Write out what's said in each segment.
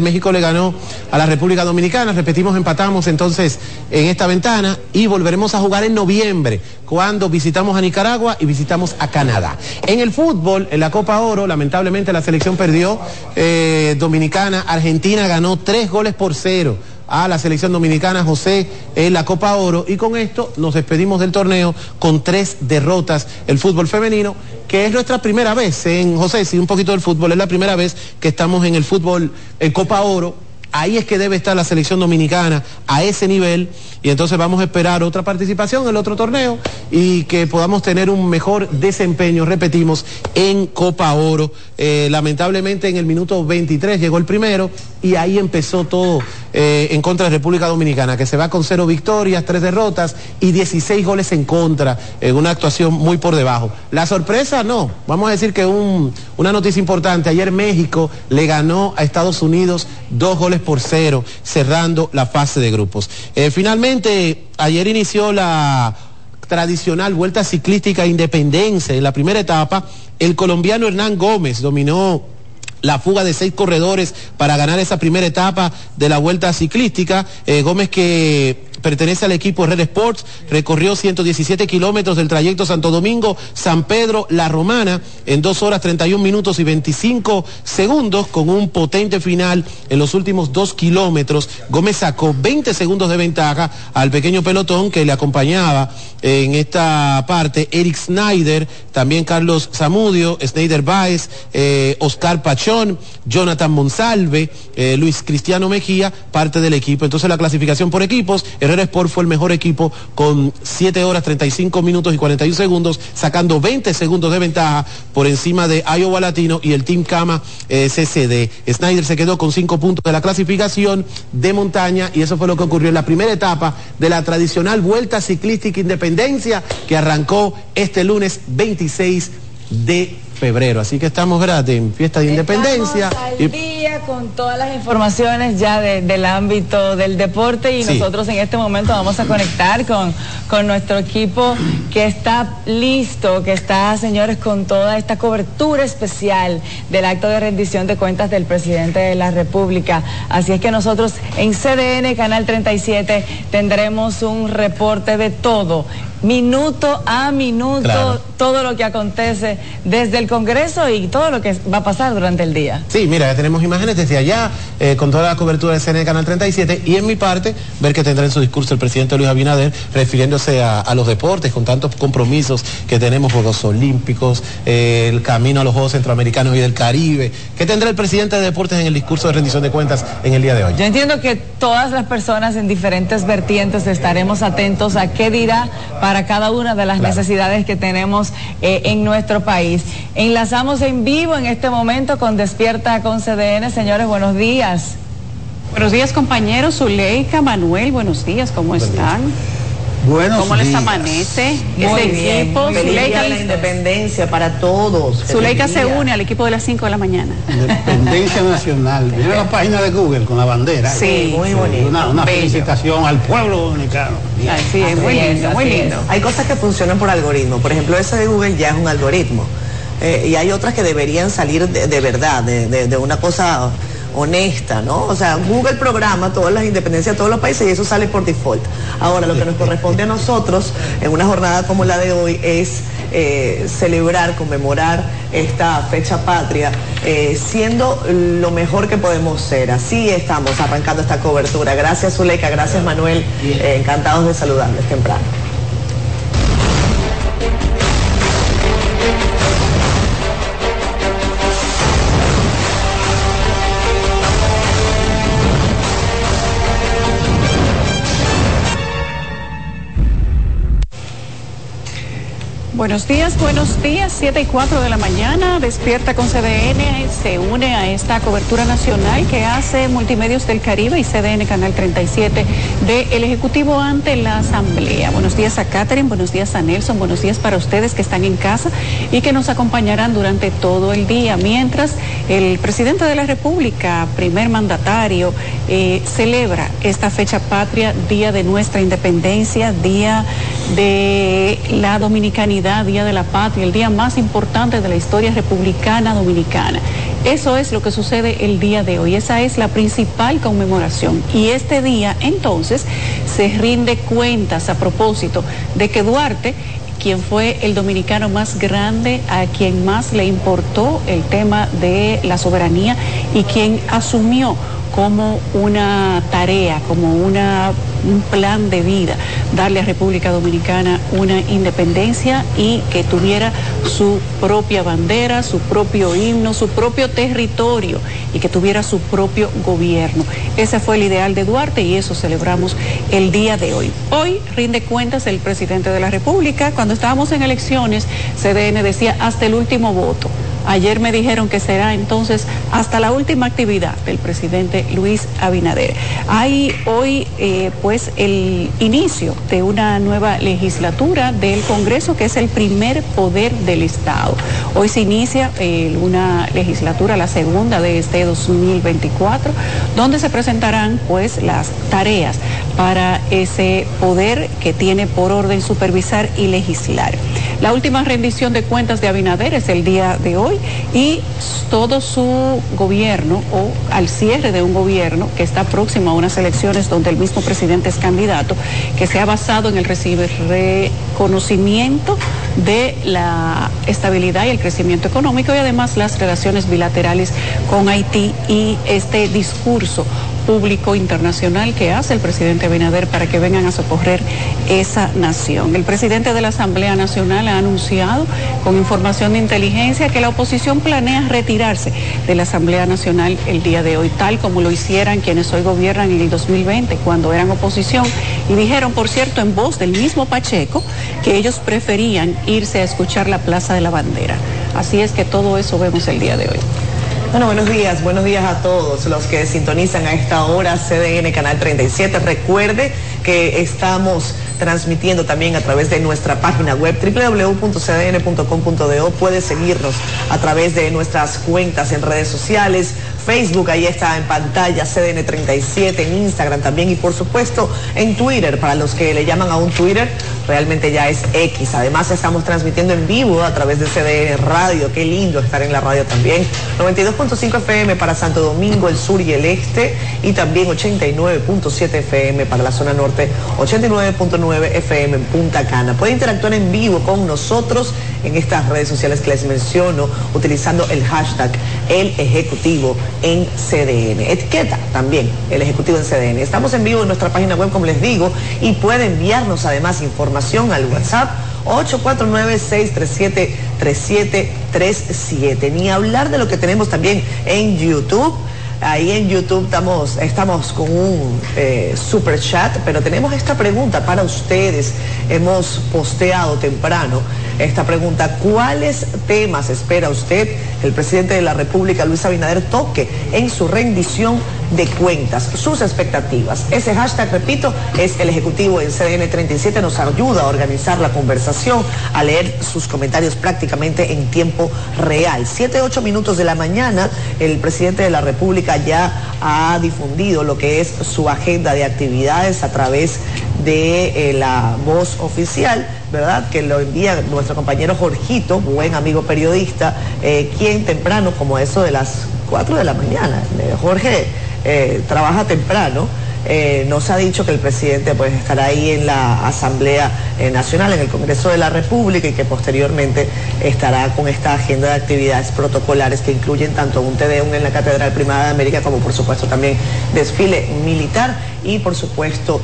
México le ganó a la República Dominicana, repetimos, empatamos entonces en esta ventana y volveremos a jugar en noviembre, cuando visitamos a Nicaragua y visitamos a Canadá. En el fútbol, en la Copa Oro, lamentablemente la selección perdió, eh, Dominicana, Argentina ganó tres goles por cero a la selección dominicana José en la Copa Oro. Y con esto nos despedimos del torneo con tres derrotas. El fútbol femenino que es nuestra primera vez en José, sí, un poquito del fútbol, es la primera vez que estamos en el fútbol en Copa Oro. Ahí es que debe estar la selección dominicana a ese nivel. Y entonces vamos a esperar otra participación en el otro torneo y que podamos tener un mejor desempeño, repetimos, en Copa Oro. Eh, lamentablemente en el minuto 23 llegó el primero y ahí empezó todo eh, en contra de República Dominicana, que se va con cero victorias, tres derrotas y 16 goles en contra, en una actuación muy por debajo. La sorpresa no, vamos a decir que una noticia importante, ayer México le ganó a Estados Unidos dos goles por cero, cerrando la fase de grupos. Eh, finalmente, ayer inició la tradicional vuelta ciclística Independencia. En la primera etapa, el colombiano Hernán Gómez dominó la fuga de seis corredores para ganar esa primera etapa de la vuelta ciclística. Eh, Gómez que pertenece al equipo Red Sports, recorrió 117 kilómetros del trayecto Santo Domingo, San Pedro, La Romana, en dos horas 31 minutos y 25 segundos, con un potente final en los últimos dos kilómetros. Gómez sacó 20 segundos de ventaja al pequeño pelotón que le acompañaba en esta parte, Eric Snyder, también Carlos Zamudio, Snyder Baez, eh, Oscar Pachón, Jonathan Monsalve, eh, Luis Cristiano Mejía, parte del equipo. Entonces la clasificación por equipos, Sport fue el mejor equipo con 7 horas 35 minutos y 41 segundos, sacando 20 segundos de ventaja por encima de Iowa Latino y el Team Cama eh, CCD. Snyder se quedó con 5 puntos de la clasificación de montaña y eso fue lo que ocurrió en la primera etapa de la tradicional Vuelta Ciclística Independencia que arrancó este lunes 26 de febrero. Así que estamos gratis en fiesta de independencia. y... día con todas las informaciones ya del ámbito del deporte y nosotros en este momento vamos a conectar con, con nuestro equipo que está listo, que está, señores, con toda esta cobertura especial del acto de rendición de cuentas del presidente de la República. Así es que nosotros en CDN, Canal 37, tendremos un reporte de todo minuto a minuto todo lo que acontece desde el Congreso y todo lo que va a pasar durante el día. Sí, mira, ya tenemos imágenes desde allá, eh, con toda la cobertura de CNN Canal 37, y en mi parte, ver que tendrá en su discurso el presidente Luis Abinader, refiriéndose a, los deportes, con tantos compromisos que tenemos, Juegos Olímpicos, eh, el camino a los Juegos Centroamericanos y del Caribe. ¿Qué tendrá el presidente de deportes en el discurso de rendición de cuentas en el día de hoy? Yo entiendo que todas las personas en diferentes vertientes estaremos atentos a qué dirá para cada una de las necesidades que tenemos eh, en nuestro país. Enlazamos en vivo en este momento con Despierta con CDN. Señores, buenos días. Buenos días, compañeros. Zuleika, Manuel, buenos días, ¿cómo están? Buenos ¿Cómo les amanece ese equipo? Zuleika, la independencia para todos. Zuleika se une al equipo de las 5 de la mañana. Independencia Nacional. Mira la página de Google con la bandera. Sí, muy bonito. Una, felicitación al pueblo dominicano. Sí, es muy lindo, muy lindo. Hay cosas que funcionan por algoritmo. Por ejemplo, ese de Google ya es un algoritmo. Eh, y hay otras que deberían salir de, verdad, de una cosa honesta, ¿no? O sea, Google programa todas las independencias de todos los países y eso sale por default. Ahora, lo que nos corresponde a nosotros en una jornada como la de hoy es eh, celebrar, conmemorar esta fecha patria, eh, siendo lo mejor que podemos ser. Así estamos arrancando esta cobertura. Gracias, Zuleika, gracias, Manuel. Eh, encantados de saludarles temprano. Buenos días, buenos días, 7 y 4 de la mañana, despierta con CDN, se une a esta cobertura nacional que hace Multimedios del Caribe y CDN Canal 37 del Ejecutivo ante la Asamblea. Buenos días a Catherine, buenos días a Nelson, buenos días para ustedes que están en casa y que nos acompañarán durante todo el día, mientras el presidente de la República, primer mandatario, eh, celebra esta fecha patria, Día de nuestra Independencia, Día de la dominicanidad, Día de la Patria, el día más importante de la historia republicana dominicana. Eso es lo que sucede el día de hoy, esa es la principal conmemoración. Y este día entonces se rinde cuentas a propósito de que Duarte quien fue el dominicano más grande, a quien más le importó el tema de la soberanía y quien asumió como una tarea, como un plan de vida, darle a República Dominicana una independencia y que tuviera su propia bandera, su propio himno, su propio territorio y que tuviera su propio gobierno. Ese fue el ideal de Duarte y eso celebramos el día de hoy. Hoy rinde cuentas el presidente de la República. Cuando estábamos en elecciones, CDN decía hasta el último voto. Ayer me dijeron que será entonces hasta la última actividad del presidente Luis Abinader. Hay hoy eh, pues el inicio de una nueva legislatura del Congreso que es el primer poder del Estado. Hoy se inicia eh, una legislatura, la segunda de este 2024, donde se presentarán pues las tareas para ese poder que tiene por orden supervisar y legislar. La última rendición de cuentas de Abinader es el día de hoy y todo su gobierno o al cierre de un gobierno que está próximo a unas elecciones donde el mismo presidente es candidato, que se ha basado en el reconocimiento de la estabilidad y el crecimiento económico y además las relaciones bilaterales con Haití y este discurso público internacional que hace el presidente Abinader para que vengan a socorrer esa nación. El presidente de la Asamblea Nacional ha anunciado con información de inteligencia que la oposición planea retirarse de la Asamblea Nacional el día de hoy, tal como lo hicieran quienes hoy gobiernan en el 2020, cuando eran oposición, y dijeron, por cierto, en voz del mismo Pacheco, que ellos preferían irse a escuchar la Plaza de la Bandera. Así es que todo eso vemos el día de hoy. Bueno, buenos días, buenos días a todos los que sintonizan a esta hora CDN Canal 37. Recuerde que estamos transmitiendo también a través de nuestra página web www.cdn.com.do. Puede seguirnos a través de nuestras cuentas en redes sociales, Facebook, ahí está en pantalla, CDN37, en Instagram también y por supuesto en Twitter, para los que le llaman a un Twitter, realmente ya es X. Además estamos transmitiendo en vivo a través de CDN Radio, qué lindo estar en la radio también. 92.5 FM para Santo Domingo, el sur y el este y también 89.7 FM para la zona norte, 89.9 FM en Punta Cana. Puede interactuar en vivo con nosotros en estas redes sociales que les menciono utilizando el hashtag El Ejecutivo en CDN. Etiqueta también el Ejecutivo en CDN. Estamos en vivo en nuestra página web, como les digo, y puede enviarnos además información al WhatsApp 849-637-3737. Ni hablar de lo que tenemos también en YouTube. Ahí en YouTube estamos, estamos con un eh, super chat, pero tenemos esta pregunta para ustedes. Hemos posteado temprano esta pregunta. ¿Cuáles temas espera usted el presidente de la República, Luis Abinader, toque en su rendición de cuentas, sus expectativas? Ese hashtag, repito, es el Ejecutivo en CDN 37, nos ayuda a organizar la conversación, a leer sus comentarios prácticamente en tiempo real. Siete, ocho minutos de la mañana, el presidente de la República ya ha difundido lo que es su agenda de actividades a través de eh, la voz oficial ¿verdad? Que lo envía nuestro compañero Jorgito, buen amigo periodista, eh, quien temprano, como eso de las 4 de la mañana, eh, Jorge eh, trabaja temprano. Nos ha dicho que el presidente pues estará ahí en la Asamblea Nacional, en el Congreso de la República y que posteriormente estará con esta agenda de actividades protocolares que incluyen tanto un TDUN en la Catedral Primada de América como por supuesto también desfile militar y por supuesto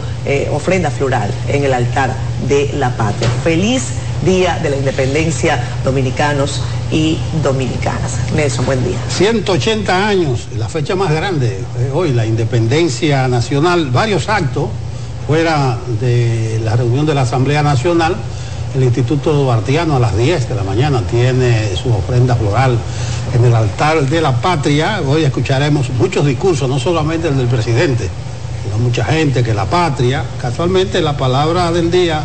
ofrenda floral en el altar de la patria. Feliz Día de la Independencia dominicanos y dominicanas. Nelson, buen día. 180 años, la fecha más grande hoy, la independencia nacional, varios actos fuera de la reunión de la Asamblea Nacional. El Instituto Duartiano a las 10 de la mañana tiene su ofrenda floral en el altar de la patria. Hoy escucharemos muchos discursos, no solamente el del presidente, mucha gente que la patria, casualmente la palabra del día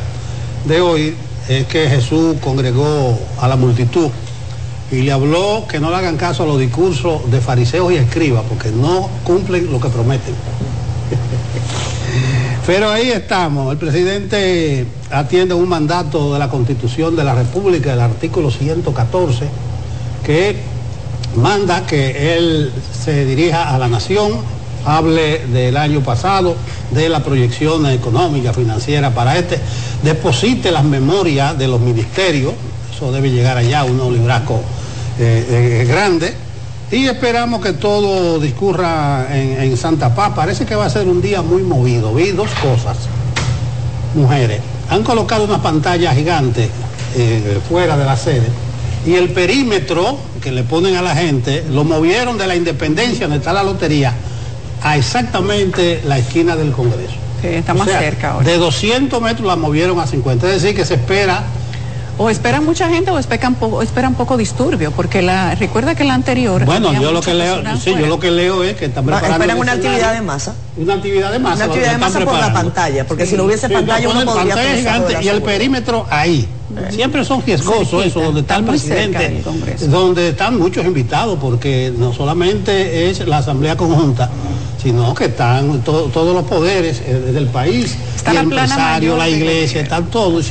de hoy es que Jesús congregó a la multitud y le habló que no le hagan caso a los discursos de fariseos y escribas porque no cumplen lo que prometen. Pero ahí estamos. El presidente atiende un mandato de la Constitución de la República, el artículo 114, que manda que él se dirija a la nación, hable del año pasado, de la proyección económica, financiera para este, deposite las memorias de los ministerios, eso debe llegar allá, un librasco eh, eh, grande, y esperamos que todo discurra en, Santa Paz. Parece que va a ser un día muy movido. Vi dos cosas. Mujeres, han colocado una pantalla gigante eh, fuera de la sede y el perímetro que le ponen a la gente lo movieron de la independencia donde está la lotería a exactamente la esquina del Congreso. está más cerca ahora. De 200 metros la movieron a 50, es decir, que se espera o esperan mucha gente o esperan poco, esperan poco disturbio, porque la recuerda que la anterior. Bueno, yo lo que leo, sí, yo lo que leo es que están preparando. Esperan una actividad de masa. Una actividad de masa. Una actividad de masa por la pantalla, porque si no hubiese pantalla uno podría pantalla gigante y el perímetro ahí. Siempre son riesgosos eso, donde está el presidente, donde están muchos invitados, porque no solamente es la Asamblea Conjunta, sino que están todos los poderes eh, del país, está el empresario, la iglesia, están todos.